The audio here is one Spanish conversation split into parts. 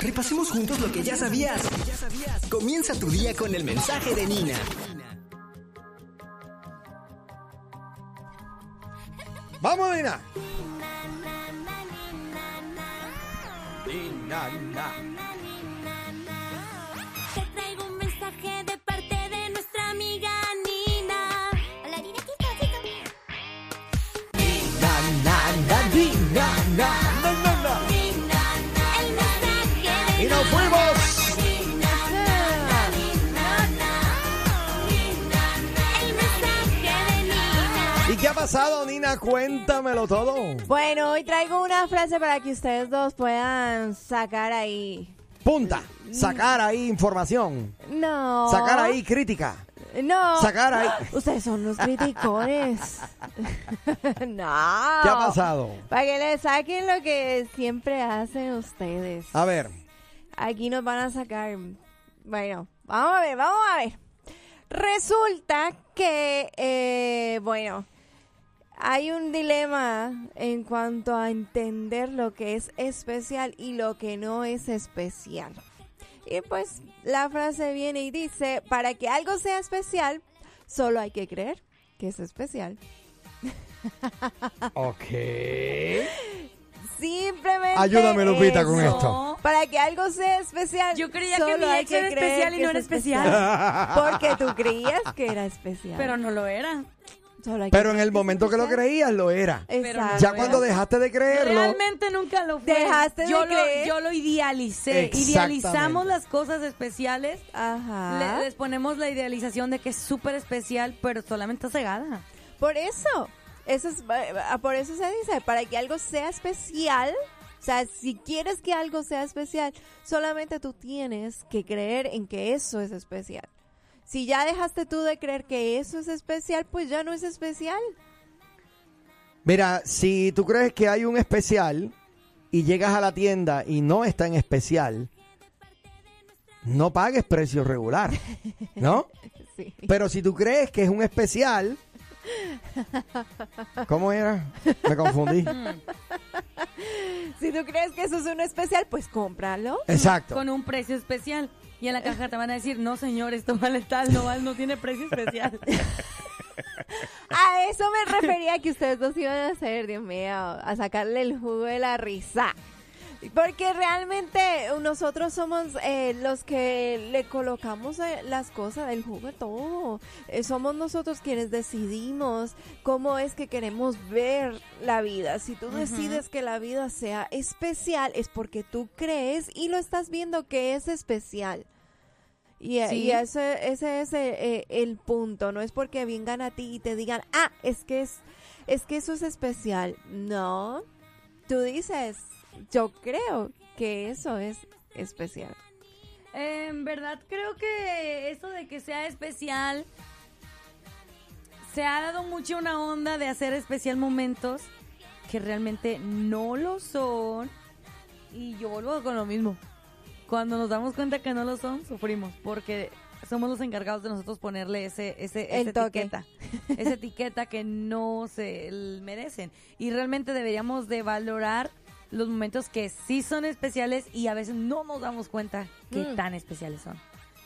Repasemos juntos lo que ya sabías. Comienza tu día con el mensaje de Nina. ¡Vamos, Nina! Te pasado, Nina? Cuéntamelo todo. Bueno, hoy traigo una frase para que ustedes dos puedan sacar ahí. Punta. Sacar ahí información. No. Sacar ahí crítica. No. Sacar ahí. Ustedes son los criticones. no. ¿Qué ha pasado? Para que le saquen lo que siempre hacen ustedes. A ver. Aquí nos van a sacar. Bueno, vamos a ver, vamos a ver. Resulta que, eh, bueno, hay un dilema en cuanto a entender lo que es especial y lo que no es especial. Y pues la frase viene y dice, para que algo sea especial, solo hay que creer que es especial. Ok. Simplemente. Ayúdame, Lupita, eso. con esto. Para que algo sea especial. Yo creía que mi ex era especial y no es era especial. Porque tú creías que era especial. Pero no lo era. Solo hay que Pero en el momento que lo creías, lo era. Exacto. Ya cuando dejaste de creerlo, Realmente nunca lo fue. Dejaste de yo creer. Lo, yo lo idealicé. Idealizamos las cosas especiales. Ajá. Le- les ponemos la idealización de que es súper especial, pero solamente cegada. Por eso. Eso es, eh, por eso se dice, para que algo sea especial, o sea, si quieres que algo sea especial, solamente tú tienes que creer en que eso es especial. Si ya dejaste tú de creer que eso es especial, pues ya no es especial. mira, si tú crees que hay un especial y llegas a la tienda y no está en especial, no pagues precio regular, ¿no? Sí. Pero si tú crees que es un especial, ¿cómo era? Me confundí. Si tú crees que eso es un especial, pues cómpralo. Exacto. Con un precio especial. Y en la caja te van a decir, no señor, esto vale tal, no, vale, no tiene precio especial. A eso me refería que ustedes dos iban a hacer, Dios mío, a sacarle el jugo de la risa. Porque realmente nosotros somos eh, los que le colocamos eh, las cosas, el jugo todo. Eh, somos nosotros quienes decidimos cómo es que queremos ver la vida. Si tú decides que la vida sea especial, es porque tú crees y lo estás viendo que es especial. Y, Sí. y ese, ese es eh, el punto, no es porque vengan a ti y te digan, ah, es que es, es que eso es especial. No, tú dices, yo creo que eso es especial. En verdad creo que eso de que sea especial se ha dado mucho una onda de hacer especial momentos que realmente no lo son. Y yo vuelvo con lo mismo. Cuando nos damos cuenta que no lo son, sufrimos porque somos los encargados de nosotros ponerle ese, ese, esa toque. etiqueta. esa etiqueta que no se merecen. Y realmente deberíamos de valorar los momentos que sí son especiales y a veces no nos damos cuenta qué Mm. tan especiales son.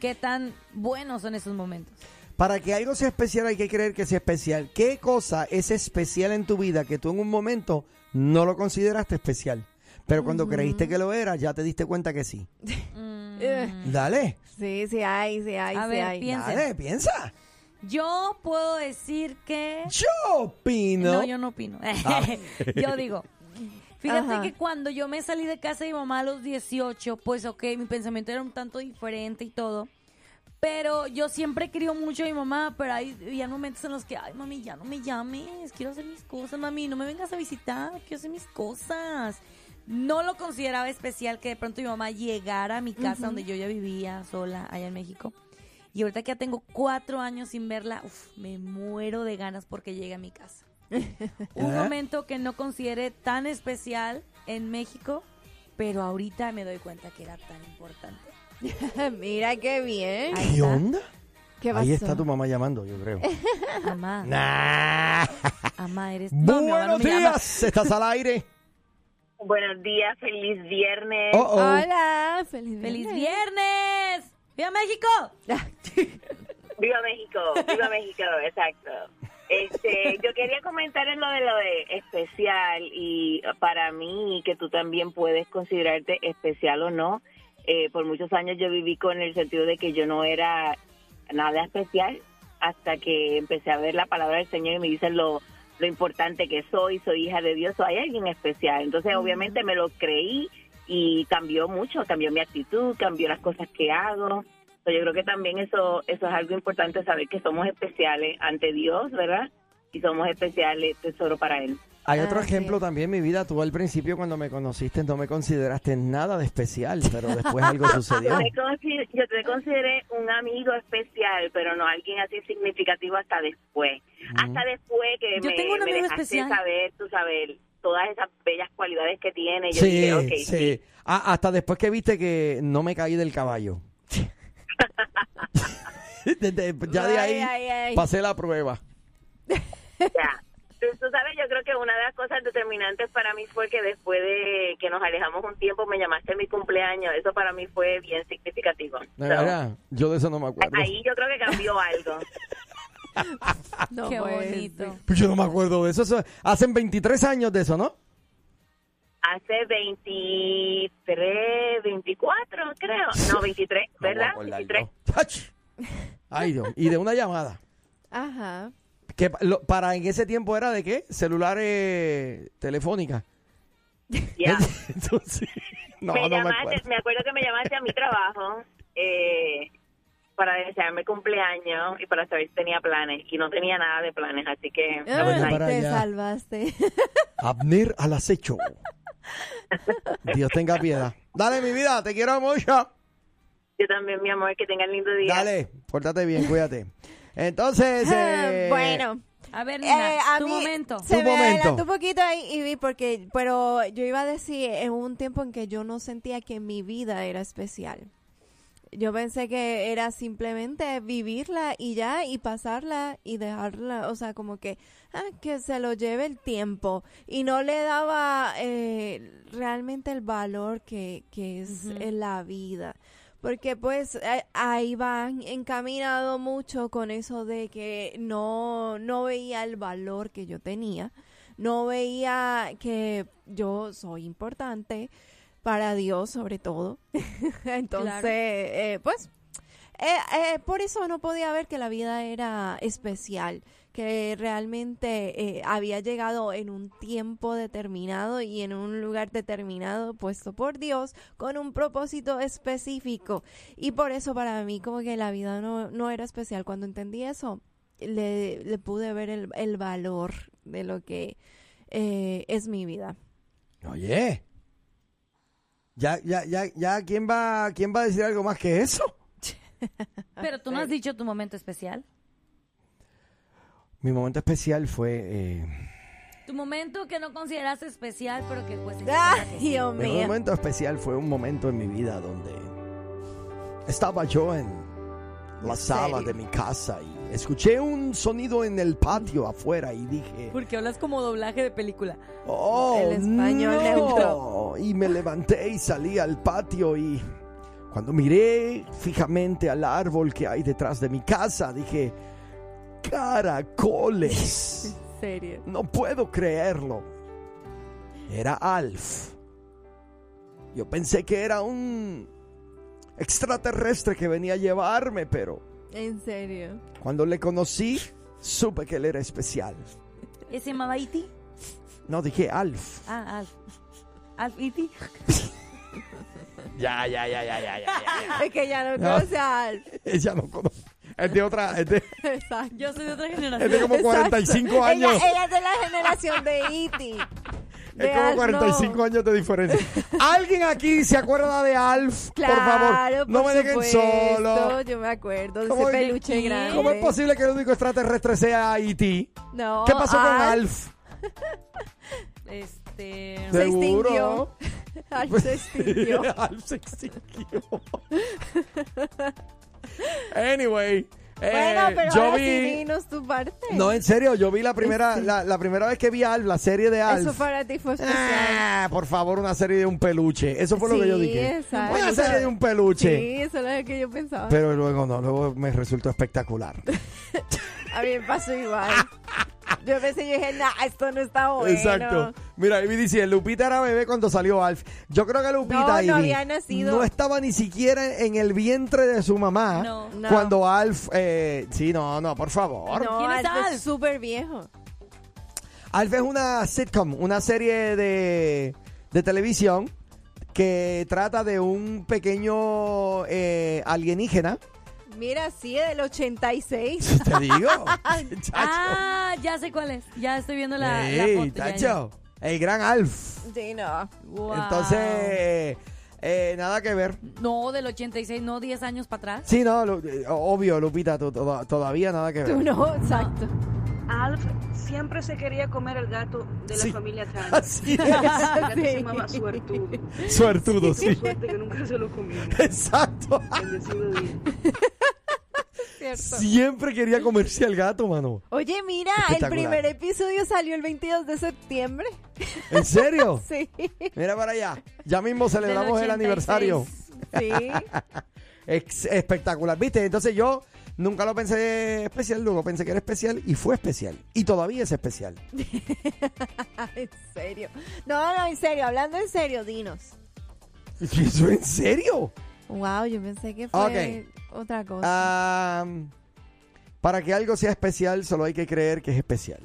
Qué tan buenos son esos momentos. Para que algo sea especial hay que creer que sea especial. ¿Qué cosa es especial en tu vida que tú en un momento no lo consideraste especial? Pero cuando creíste que lo era, ya te diste cuenta que sí. Eh, Dale, sí, sí hay, sí hay, A sí ver, hay. piensa. dale, piensa. Yo puedo decir que... Yo opino. No, yo no opino. yo digo, fíjate Ajá. que cuando yo me salí de casa de mi mamá a los 18, pues ok, mi pensamiento era un tanto diferente y todo. Pero yo siempre quería mucho a mi mamá, pero hay había momentos en los que, ay, mami, ya no me llames, quiero hacer mis cosas, mami, no me vengas a visitar, quiero hacer mis cosas. No lo consideraba especial que de pronto mi mamá llegara a mi casa donde yo ya vivía sola allá en México. Y ahorita que ya tengo cuatro años sin verla, uf, me muero de ganas porque llegue a mi casa. Un ¿Eh? momento que no consideré tan especial en México, pero ahorita me doy cuenta que era tan importante. Mira qué bien. ¿Qué onda? ¿Qué Ahí está tu mamá llamando, yo creo. Mamá, nah. mamá, eres... No, mi mamá no Buenos me llama. días, estás al aire. Buenos días, feliz viernes. Oh, oh. Hola. Feliz ¡Feliz viernes. viernes! ¡Viva México! Viva México, viva México, exacto. Este, yo quería comentar en lo de lo de especial y para mí que tú también puedes considerarte especial o no. Eh, por muchos años yo viví con el sentido de que yo no era nada especial hasta que empecé a ver la palabra del Señor y me dicen lo, lo importante que soy, soy hija de Dios, soy alguien especial. Entonces obviamente me lo creí y cambió mucho, cambió mi actitud, cambió las cosas que hago. So, yo creo que también eso, eso es algo importante, saber que somos especiales ante Dios, ¿verdad? Y somos especiales, tesoro para Él. Hay otro Ah, ejemplo sí. también, mi vida. Tú al principio cuando me conociste no me consideraste nada de especial, pero después algo sucedió. Yo te, consi- yo te consideré un amigo especial, pero no alguien así significativo hasta después. Hasta después que Yo me, tengo un me amigo dejaste especial. saber, tú sabes, todas esas bellas cualidades que tiene. Yo Sí, dije, ok, sí. Ah, hasta después que viste que no me caí del caballo. Ya de ahí ay, ay. pasé la prueba. Ya. Tú, sabes, yo creo que una de las cosas determinantes para mí fue que después de que nos alejamos un tiempo me llamaste en mi cumpleaños. Eso para mí fue bien significativo. De So, verdad, yo de eso no me acuerdo. ahí yo creo que cambió algo. No ¡Qué bonito! Pues yo no me acuerdo de eso. eso. Hacen 23 años de eso, ¿no? Hace 23, 24, creo. No, 23, No voy a ¿verdad? 23. no. Ach. Ay, Dios. Y de una llamada. Ajá. Que lo- para en ese tiempo era de qué? Celulares telefónicas. Ya. Entonces, no, me, no me llamaste, acuerdo. me acuerdo que me llamaste a mi trabajo eh, para desearme cumpleaños y para saber si tenía planes. Y no tenía nada de planes, así que... Te allá. salvaste. Abner al acecho. Dios tenga piedad. Dale, mi vida, te quiero mucho. Yo también, mi amor, que tengan lindo día. Dale, pórtate bien, cuídate. Entonces, eh, bueno. A ver, Nina, Eh, a tu mí momento. Se Tu me momento. adelantó un poquito ahí, y vi porque, pero yo iba a decir, en un tiempo en que yo no sentía que mi vida era especial. Yo pensé que era simplemente vivirla y ya, y pasarla y dejarla, o sea, como que, ah, que se lo lleve el tiempo. Y no le daba eh, realmente el valor que, que es en la vida. Porque pues eh, ahí van encaminado mucho con eso de que no, no veía el valor que yo tenía, no veía que yo soy importante para Dios sobre todo. Entonces, Claro. eh, pues, eh, eh, por eso no podía ver que la vida era especial, que realmente eh, había llegado en un tiempo determinado y en un lugar determinado puesto por Dios con un propósito específico. Y por eso para mí como que la vida no, no era especial. Cuando entendí eso, le, le pude ver el, el valor de lo que eh, es mi vida. Oye. Ya, ya, ya, ya, ¿quién va, quién va a decir algo más que eso? Pero tú no has dicho tu momento especial. Mi momento especial fue, eh, Tu momento que no consideras especial, pero que pues... ¡Ay, Dios mi mío! momento especial fue un momento en mi vida donde estaba yo en la sala serio? de mi casa y escuché un sonido en el patio afuera y dije, Porque hablas como doblaje de película. Oh, El español no. neutro. Y me levanté y salí al patio y cuando miré fijamente al árbol que hay detrás de mi casa, dije, caracoles. En serio. No puedo creerlo. Era Alf. Yo pensé que era un extraterrestre que venía a llevarme, pero En serio. cuando le conocí, supe que él era especial. ¿Ese se llamaba E.T.? No, dije Alf. Ah, Alf. Alf E.T. Ya, ya, ya, ya, ya, ya. Es que ya no No. conoce a Alf. Ella no conoce. Es de otra, es de, Exacto. Yo soy de otra es generación. de como 45 años. Ella, ella es de la generación de E.T. De es como Alf, 45 no. años de diferencia. ¿Alguien aquí se acuerda de Alf? Claro, por favor, no por me dejen supuesto, solo. Yo me acuerdo de ¿Cómo ese es- peluche grande. ¿Cómo es posible que el único extraterrestre sea E.T.? No, ¿Qué pasó con Alf Alf? Este... Se ¿Seguro? extinguió. Alf se extinguió. Alf se extinguió. anyway, Bueno, Eh, pero yo ahora vi... sí dinos tu parte. No, en serio, yo vi la primera, la, la primera vez que vi Alf, la serie de Alf. Eso para ti fue especial. Ah, por favor, una serie de un peluche. Eso fue lo que yo Sí, dije. exacto. Una serie de un peluche. Sí, eso es lo que yo pensaba. Pero luego no, luego me resultó espectacular. A mí me pasó igual. Yo pensé, yo dije, nah, esto no está bueno. Exacto. Mira, Ivy dice, Lupita era bebé cuando salió Alf. Yo creo que Lupita, No, no Ivy, había nacido. no estaba ni siquiera en el vientre de su mamá No. No. cuando Alf... eh, sí, no, no, por favor. No, ¿Quién es Alf es Alf? súper viejo. Alf es una sitcom, una serie de, de televisión que trata de un pequeño eh, alienígena. Mira, sí, del 86. Te digo. Chacho. Ah, ya sé cuál es. Ya estoy viendo la, la Ey, foto. ya, ya. chacho, El gran Alf. Sí, no. Wow. Entonces, eh, nada que ver. No, del 86, no 10 años para atrás. Sí, no, eh, obvio, Lupita, todavía nada que ver. Tú no, exacto. Alf siempre se quería comer el gato de la Sí. familia Tan. Así es. El gato Sí. se llamaba Suertudo. Suertudo, Tuvo sí. suerte que nunca se lo comió. Exacto. Bendecido día. Cierto. Siempre quería comerse al gato, mano. Oye, mira, el primer episodio salió el 22 de septiembre. ¿En serio? Sí. Mira para allá. Ya mismo celebramos el 86. aniversario. Sí. Espectacular. ¿Viste? Entonces yo nunca lo pensé especial, luego pensé que era especial y fue especial. Y todavía es especial. en serio. No, no, en serio, hablando en serio, dinos. ¿Eso en serio? Wow, yo pensé que fue otra cosa. Para que algo sea especial, solo hay que creer que es especial.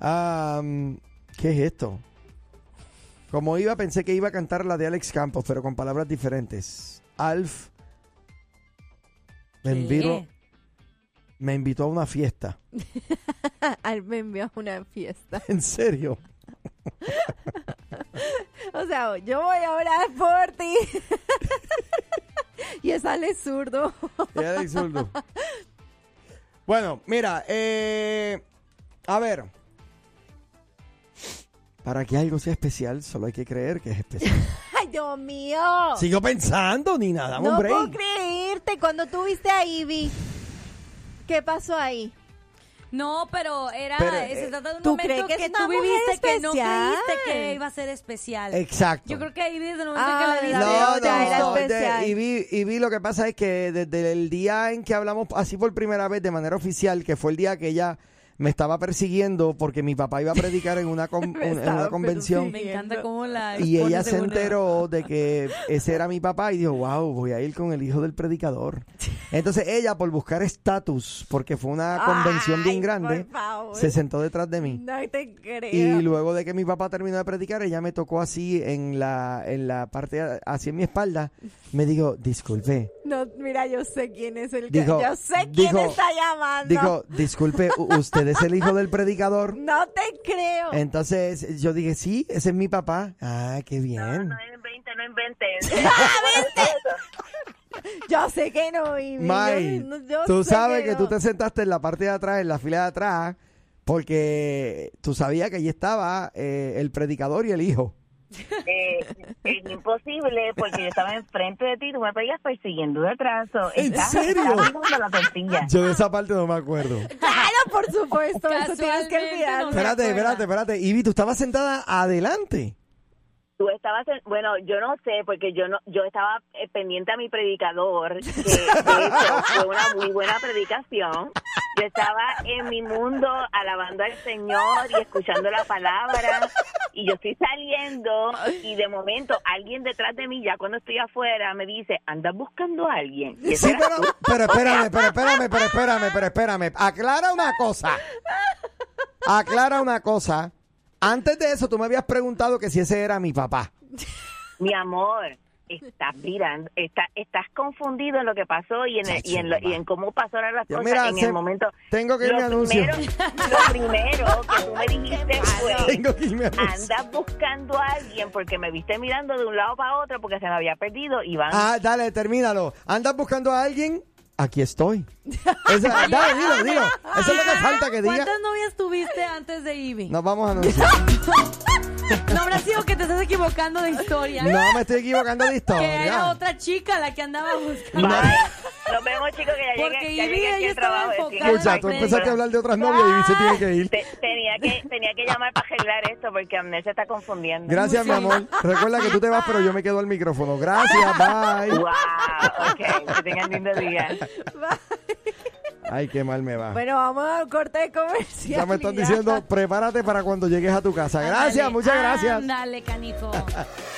¿Qué es esto? Como iba, pensé que iba a cantar la de Alex Campos, pero con palabras diferentes. Alf me invitó, me invitó a una fiesta. Al me envió a una fiesta. ¿En serio? O sea, yo voy a orar por ti. y sale zurdo. Y Alex Zurdo. Bueno, mira, eh, a ver. Para que algo sea especial, solo hay que creer que es especial. Ay, Dios mío. Sigo pensando, ni nada, no hombre. puedo creerte. Cuando tú viste a Ivy, ¿qué pasó ahí? No, pero era. Pero, se eh, trata de un ¿tú momento crees que que, tú viviste que no creíste que iba a ser especial. Exacto. Yo creo que ahí desde el momento Ah, que la viste. la no, no, era de- especial. y, vi, y vi lo que pasa es que desde el día en que hablamos así por primera vez de manera oficial, que fue el día que ella me estaba persiguiendo porque mi papá iba a predicar en una, con- en una convención Me encanta cómo la. y ella se enteró de que ese era mi papá y dijo, wow, voy a ir con el hijo del predicador. Entonces ella, por buscar estatus, porque fue una convención bien grande, por favor. se sentó detrás de mí. No te creo. Y luego de que mi papá terminó de predicar, ella me tocó así en la, en la parte, así en mi espalda. Me dijo, disculpe. No, mira, yo sé quién es el que. Dijo- yo sé quién dijo- está llamando. Dijo, disculpe, ¿usted es el hijo del predicador? No te creo. Entonces yo dije, sí, ese es mi papá. Ah, qué No, bien. no inventen, no inventen. Yo sé que no, Ivy. May, Yo- no- yo tú sabes que, no. tú te sentaste en la parte de atrás, en la fila de atrás, porque tú sabías que allí estaba eh, el predicador y el hijo. Eh, es imposible porque yo estaba enfrente de ti, tú me veías persiguiendo detrás. so, ¿En estás- serio? la. Yo de esa parte no me acuerdo. Claro, por supuesto. Eso tienes que olvidar. no Espérate, espérate, espérate. Ivy, tú estabas sentada adelante. Tú estabas, en- bueno, yo no sé, porque yo no, yo estaba eh, pendiente a mi predicador, que de hecho fue una muy buena predicación. Yo estaba en mi mundo alabando al Señor y escuchando la palabra, y yo estoy saliendo, y de momento alguien detrás de mí, ya cuando estoy afuera, me dice, andas buscando a alguien. Y Sí, pero, tú. pero espérame, pero espérame, pero espérame, pero espérame. Aclara una cosa. Aclara una cosa. Antes de eso, tú me habías preguntado que si ese era mi papá. Mi amor, estás mirando, está, estás confundido en lo que pasó y en, el- y en, lo- y en cómo pasaron las Ya, cosas mira, en se- el momento. tengo que irme Lo a anuncio. primero- Lo primero que tú me dijiste fue, Tengo que irme andas buscando a alguien porque me viste mirando de un lado para otro porque se me había perdido y van... Ah, dale, termínalo. ¿Andas buscando a alguien? Aquí estoy. Esa- dale, dilo, dilo. Eso es lo que falta que diga. ¿Cuántas novias tuviste antes de Ivy? Nos vamos a anunciar. No habrá sido que te estás equivocando de historia. No me estoy equivocando de Que era historia. otra chica la que andaba buscando. No. Nos vemos, chicos, que ya Porque llegué, ya Ivy, trabajo. estaba enfocada. Escucha, tú empezaste a hablar de otras novias y se tiene que ir. Te- tenía que tenía que llamar para arreglar esto porque Amnel se está confundiendo. Gracias, mi amor. Recuerda que tú te vas, pero yo me quedo al micrófono. Gracias, bye. Wow, ok, que tengan lindo día. Ay, qué mal me va. Bueno, vamos al corte de comercial. Ya me están diciendo, prepárate para cuando llegues a tu casa. Gracias, Ándale, muchas gracias. Dale, canijo.